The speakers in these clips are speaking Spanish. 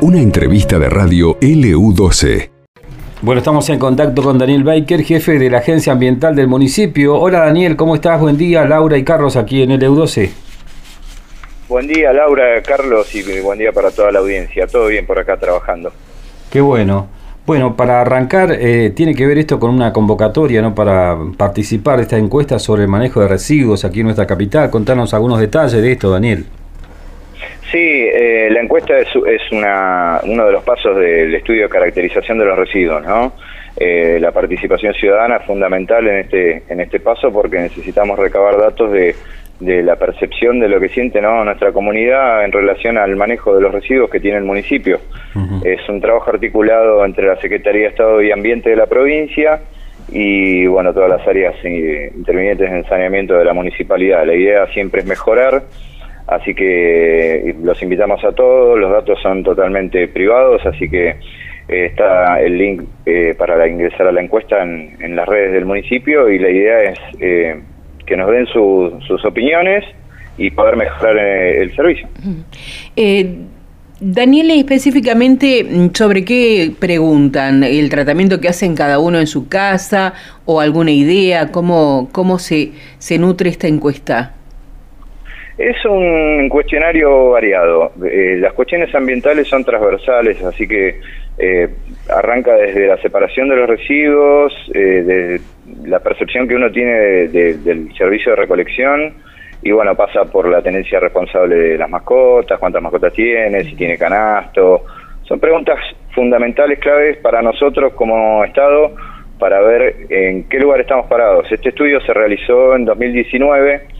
Una entrevista de radio LU12. Bueno, estamos en contacto con Daniel Baker, jefe de la Agencia Ambiental del municipio. Hola Daniel, ¿cómo estás? Buen día, Laura y Carlos aquí en LU12. Buen día, Laura, Carlos, y buen día para toda la audiencia. Todo bien por acá trabajando. Qué bueno. Bueno, para arrancar, eh, tiene que ver esto con una convocatoria, ¿no? Para participar de esta encuesta sobre el manejo de residuos aquí en nuestra capital. Contanos algunos detalles de esto, Daniel. Sí, eh, la encuesta es, una, uno de los pasos del estudio de caracterización de los residuos, ¿no? Eh, la participación ciudadana es fundamental en este, en este paso porque necesitamos recabar datos de, la percepción de lo que siente nuestra comunidad en relación al manejo de los residuos que tiene el municipio. Es un trabajo articulado entre la Secretaría de Estado y Ambiente de la provincia y bueno todas las áreas eh, intervinientes en saneamiento de la municipalidad. La idea siempre es mejorar Así que los invitamos a todos, los datos son totalmente privados, así que eh, está el link eh, para ingresar a la encuesta en, las redes del municipio y la idea es eh, que nos den sus opiniones y poder mejorar el servicio. Daniel, específicamente, ¿sobre qué preguntan? ¿El tratamiento que hacen cada uno en su casa o alguna idea? ¿Cómo, cómo se, se nutre esta encuesta? Es un cuestionario variado. Eh, las cuestiones ambientales son transversales, así que eh, arranca desde la separación de los residuos, eh, de la percepción que uno tiene del servicio de recolección, y bueno, pasa por la tenencia responsable de las mascotas, cuántas mascotas tiene, si tiene canasto. Son preguntas fundamentales, claves para nosotros como Estado para ver en qué lugar estamos parados. Este estudio se realizó en 2019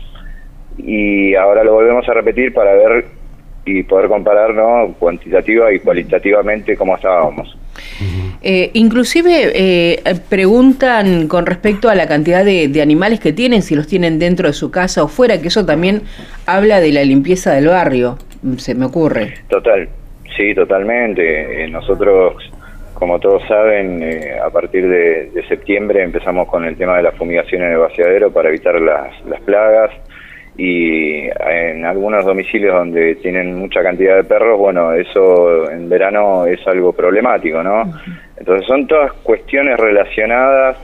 y ahora lo volvemos a repetir para ver y poder comparar ¿no? cuantitativa y cualitativamente cómo estábamos. Eh, inclusive eh, preguntan con respecto a la cantidad de, animales que tienen, si los tienen dentro de su casa o fuera, que eso también habla de la limpieza del barrio, se me ocurre. Total, sí, totalmente. Eh, nosotros, como todos saben, a partir de, septiembre empezamos con el tema de la fumigación en el vaciadero para evitar las, las plagas y en algunos domicilios donde tienen mucha cantidad de perros, bueno, eso en verano es algo problemático, ¿no? Entonces son todas cuestiones relacionadas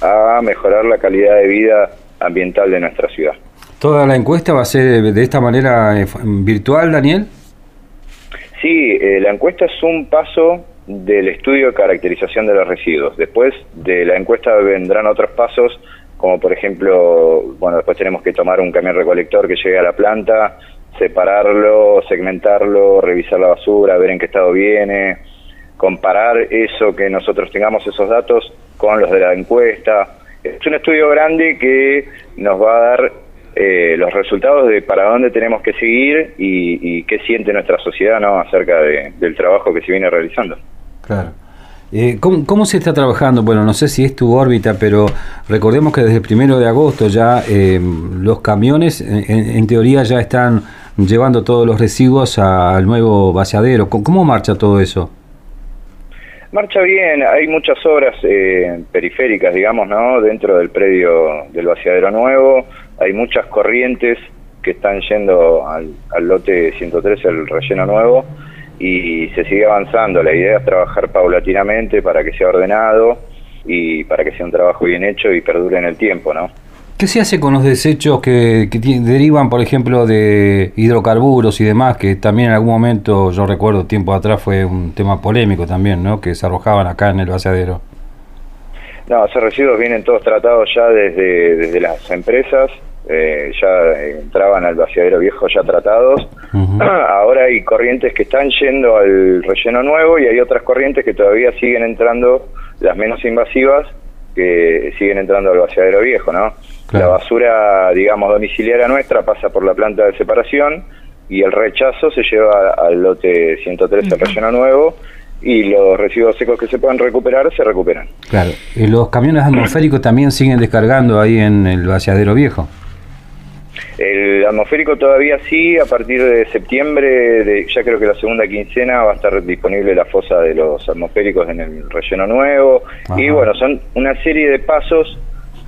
a mejorar la calidad de vida ambiental de nuestra ciudad. ¿Toda la encuesta va a ser de esta manera eh, virtual, Daniel? Sí, eh, la encuesta es un paso del estudio de caracterización de los residuos. Después de la encuesta vendrán otros pasos como por ejemplo, bueno, después tenemos que tomar un camión recolector que llegue a la planta, separarlo, segmentarlo, revisar la basura, ver en qué estado viene, comparar eso, que nosotros tengamos esos datos con los de la encuesta. Es un estudio grande que nos va a dar eh, los resultados de para dónde tenemos que seguir y, qué siente nuestra sociedad ¿no? acerca del trabajo que se viene realizando. Claro. Eh, ¿cómo, se está trabajando? Bueno, no sé si es tu órbita, pero recordemos que desde el primero de agosto ya eh, los camiones, en, teoría, ya están llevando todos los residuos al nuevo vaciadero. ¿Cómo, marcha todo eso? Marcha bien, hay muchas obras eh, periféricas, digamos, ¿no? Dentro del predio del vaciadero nuevo, hay muchas corrientes que están yendo al, al lote 113, el relleno nuevo y se sigue avanzando. La idea es trabajar paulatinamente para que sea ordenado y para que sea un trabajo bien hecho y perdure en el tiempo, ¿no? ¿Qué se hace con los desechos que, derivan, por ejemplo, de hidrocarburos y demás, que también en algún momento, yo recuerdo tiempo atrás, fue un tema polémico también, ¿no? Que se arrojaban acá en el vaciadero. No, esos residuos vienen todos tratados ya desde, desde las empresas, eh, ya entraban al vaciadero viejo ya tratados. Ahora hay corrientes que están yendo al relleno nuevo y hay otras corrientes que todavía siguen entrando, las menos invasivas, que siguen entrando al vaciadero viejo, ¿no? La basura, digamos, domiciliaria nuestra pasa por la planta de separación y el rechazo se lleva al lote 113, al relleno nuevo, y los residuos secos que se puedan recuperar se recuperan. Claro. ¿Y los camiones atmosféricos también siguen descargando ahí en el vaciadero viejo? El atmosférico todavía sí, a partir de septiembre, de, ya creo que la segunda quincena va a estar disponible la fosa de los atmosféricos en el relleno nuevo. Y bueno, son una serie de pasos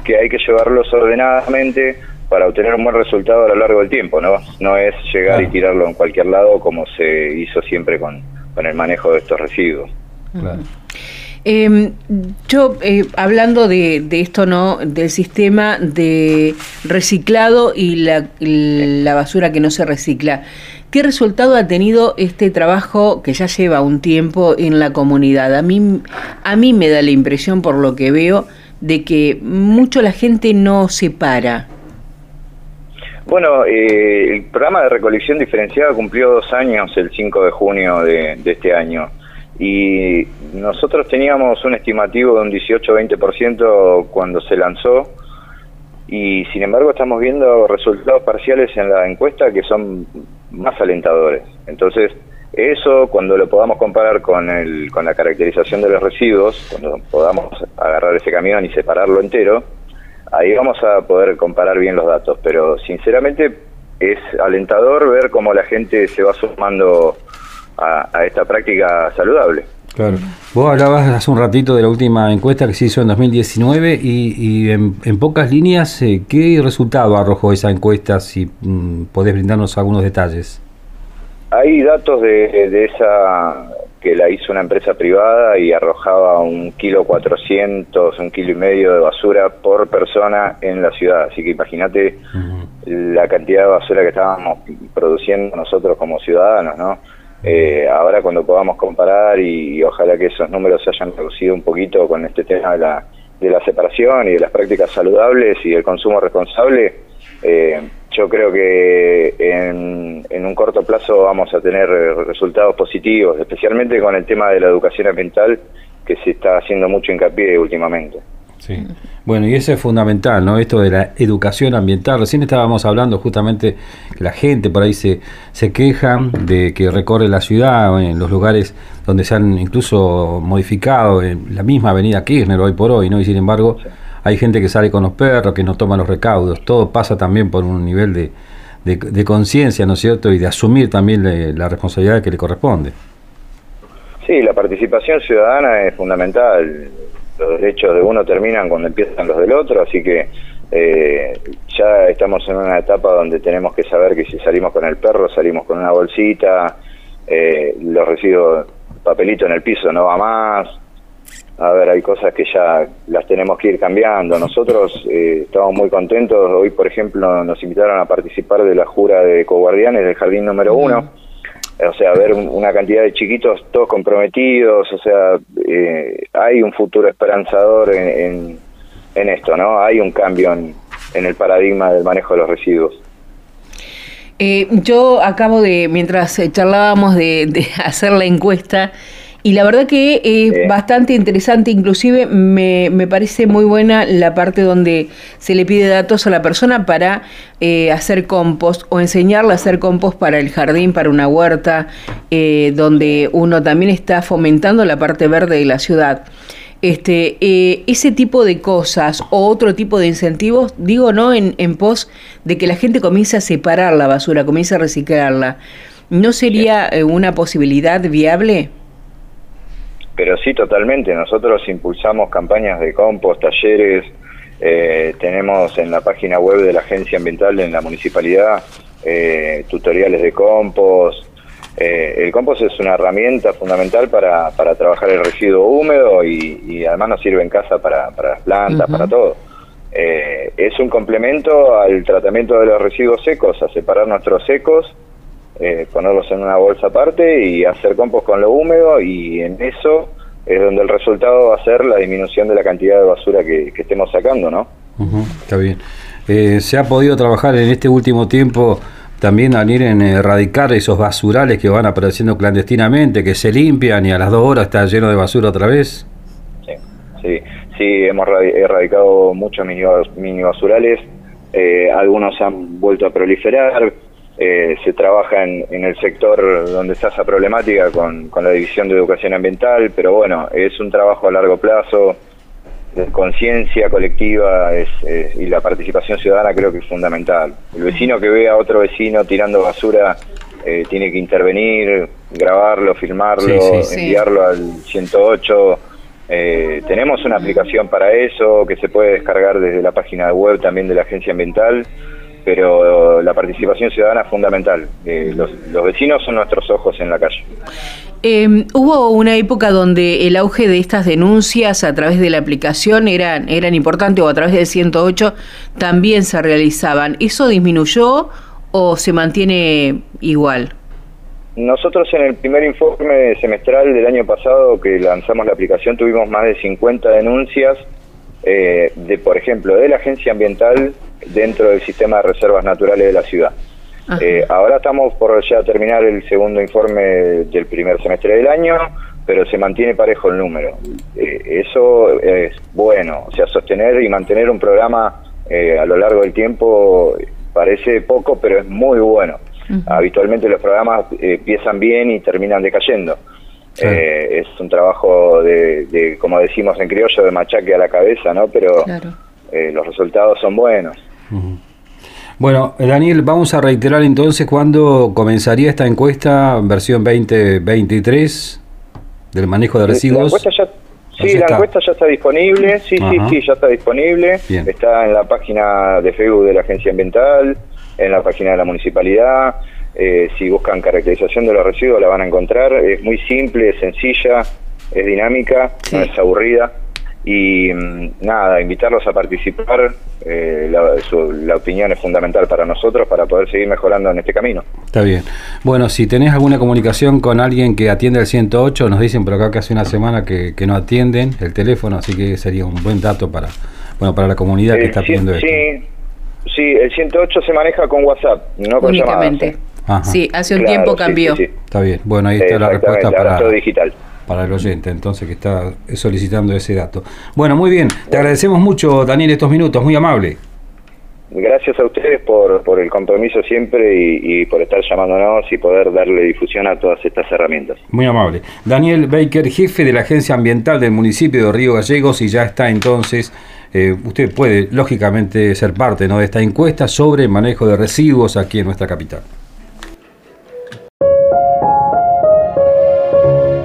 que hay que llevarlos ordenadamente para obtener un buen resultado a lo largo del tiempo, ¿no? No es llegar y tirarlo en cualquier lado como se hizo siempre con, con el manejo de estos residuos. Claro. Eh, yo, hablando de, de, esto, ¿no? Del sistema de reciclado y la, la, basura que no se recicla. ¿Qué resultado ha tenido este trabajo que ya lleva un tiempo en la comunidad? A mí, a mí me da la impresión, por lo que veo, de que mucho la gente no se para. Bueno, eh, el programa de recolección diferenciada cumplió dos años el 5 de junio de, de este año y nosotros teníamos un estimativo de un 18-20% cuando se lanzó y sin embargo estamos viendo resultados parciales en la encuesta que son más alentadores. Entonces, eso cuando lo podamos comparar con, el, con la caracterización de los residuos, cuando podamos agarrar ese camión y separarlo entero, ahí vamos a poder comparar bien los datos. Pero sinceramente es alentador ver cómo la gente se va sumando a, esta práctica saludable. Claro. Vos hablabas hace un ratito de la última encuesta que se hizo en 2019 y, y en, en, pocas líneas, eh, ¿qué resultado arrojó esa encuesta? Si mm, podés brindarnos algunos detalles. Hay datos de, de, esa que la hizo una empresa privada y arrojaba un kilo cuatrocientos, un kilo y medio de basura por persona en la ciudad. Así que imagínate uh -huh. la cantidad de basura que estábamos produciendo nosotros como ciudadanos, ¿no? Eh, ahora cuando podamos comparar y, ojalá que esos números se hayan reducido un poquito con este tema de la, de la separación y de las prácticas saludables y el consumo responsable, eh, yo creo que en, un corto plazo vamos a tener resultados positivos, especialmente con el tema de la educación ambiental que se está haciendo mucho hincapié últimamente. Sí. Bueno, y eso es fundamental, ¿no? Esto de la educación ambiental. Recién estábamos hablando justamente que la gente por ahí se, se queja de que recorre la ciudad, en los lugares donde se han incluso modificado, en la misma avenida Kirchner hoy por hoy, ¿no? Y sin embargo, hay gente que sale con los perros, que no toma los recaudos. Todo pasa también por un nivel de, de, de conciencia, ¿no es cierto? Y de asumir también le, la responsabilidad que le corresponde. Sí, la participación ciudadana es fundamental los derechos de uno terminan cuando empiezan los del otro, así que eh, ya estamos en una etapa donde tenemos que saber que si salimos con el perro, salimos con una bolsita, eh, los residuos, papelito en el piso no va más. A ver, hay cosas que ya las tenemos que ir cambiando. Nosotros eh, estamos muy contentos. Hoy, por ejemplo, nos invitaron a participar de la jura de coguardianes del jardín número uno o sea, ver una cantidad de chiquitos todos comprometidos, o sea, eh, hay un futuro esperanzador en, en, esto, ¿no? Hay un cambio en, en el paradigma del manejo de los residuos. Eh, yo acabo de, mientras charlábamos de, de hacer la encuesta, y la verdad que es sí. bastante interesante, inclusive me, me, parece muy buena la parte donde se le pide datos a la persona para eh, hacer compost o enseñarle a hacer compost para el jardín, para una huerta, eh, donde uno también está fomentando la parte verde de la ciudad. Este, eh, ese tipo de cosas o otro tipo de incentivos, digo, ¿no? En, en pos de que la gente comience a separar la basura, comience a reciclarla. ¿No sería una posibilidad viable? Pero sí totalmente. Nosotros impulsamos campañas de compost, talleres, eh, tenemos en la página web de la Agencia Ambiental en la municipalidad eh, tutoriales de compost. Eh, el compost es una herramienta fundamental para, para trabajar el residuo húmedo y, y, además nos sirve en casa para, para las plantas, uh -huh. para todo. Eh, es un complemento al tratamiento de los residuos secos, a separar nuestros secos eh, ponerlos en una bolsa aparte y hacer compost con lo húmedo y en eso es donde el resultado va a ser la disminución de la cantidad de basura que, que estemos sacando, ¿no? Uh -huh, está bien. Eh, ¿Se ha podido trabajar en este último tiempo también al ir en erradicar esos basurales que van apareciendo clandestinamente, que se limpian y a las dos horas está lleno de basura otra vez? Sí, sí, sí hemos erradicado muchos mini basurales, eh, algunos han vuelto a proliferar, eh, se trabaja en, en, el sector donde está esa problemática con, con, la División de Educación Ambiental, pero bueno, es un trabajo a largo plazo, de conciencia colectiva es, es, y la participación ciudadana creo que es fundamental. El vecino que ve a otro vecino tirando basura eh, tiene que intervenir, grabarlo, filmarlo, sí, sí, enviarlo sí. al 108. Eh, tenemos una aplicación para eso que se puede descargar desde la página web también de la Agencia Ambiental pero la participación ciudadana es fundamental. Eh, los, vecinos son nuestros ojos en la calle. Em, hubo una época donde el auge de estas denuncias a través de la aplicación eran, eran importantes o a través del 108 también se realizaban. ¿Eso disminuyó o se mantiene igual? Nosotros en el primer informe semestral del año pasado que lanzamos la aplicación tuvimos más de 50 denuncias eh, de, por ejemplo, de la agencia ambiental dentro del sistema de reservas naturales de la ciudad. Eh, ahora estamos por ya terminar el segundo informe del primer semestre del año, pero se mantiene parejo el número. Eh, eso es bueno, o sea, sostener y mantener un programa a lo largo del tiempo parece poco, pero es muy bueno. Habitualmente los programas empiezan bien y terminan decayendo. Eh, es un trabajo de, como decimos en criollo, de machaque a la cabeza, ¿no? Pero eh, los resultados son buenos. Bueno, Daniel, vamos a reiterar entonces cuándo comenzaría esta encuesta, versión 2023, del manejo de residuos. sí, la encuesta ya está disponible, sí, sí, sí, ya está disponible. Está en la página de Facebook de la Agencia Ambiental, en la página de la Municipalidad. Eh, si buscan caracterización de los residuos la van a encontrar. Es muy simple, es sencilla, es dinámica, no es aburrida. Y mm, nada, invitarlos a participar. Eh, la, opinión es fundamental para nosotros para poder seguir mejorando en este camino. Está bien. Bueno, si tenés alguna comunicación con alguien que atiende el 108, nos dicen por acá que hace una semana que, no atienden el teléfono, así que sería un buen dato para, bueno, para la comunidad que está pidiendo esto. Sí, sí, el 108 se maneja con WhatsApp, no con Únicamente. Sí, hace un tiempo cambió. Está bien, bueno, ahí está la respuesta para, digital. para el oyente, entonces, que está solicitando ese dato. Bueno, muy bien, te agradecemos mucho, Daniel, estos minutos, muy amable. Gracias a ustedes por, por el compromiso siempre y, por estar llamándonos y poder darle difusión a todas estas herramientas. Muy amable. Daniel Baker, jefe de la Agencia Ambiental del municipio de Río Gallegos, y ya está entonces, eh, usted puede lógicamente ser parte ¿no? de esta encuesta sobre el manejo de residuos aquí en nuestra capital.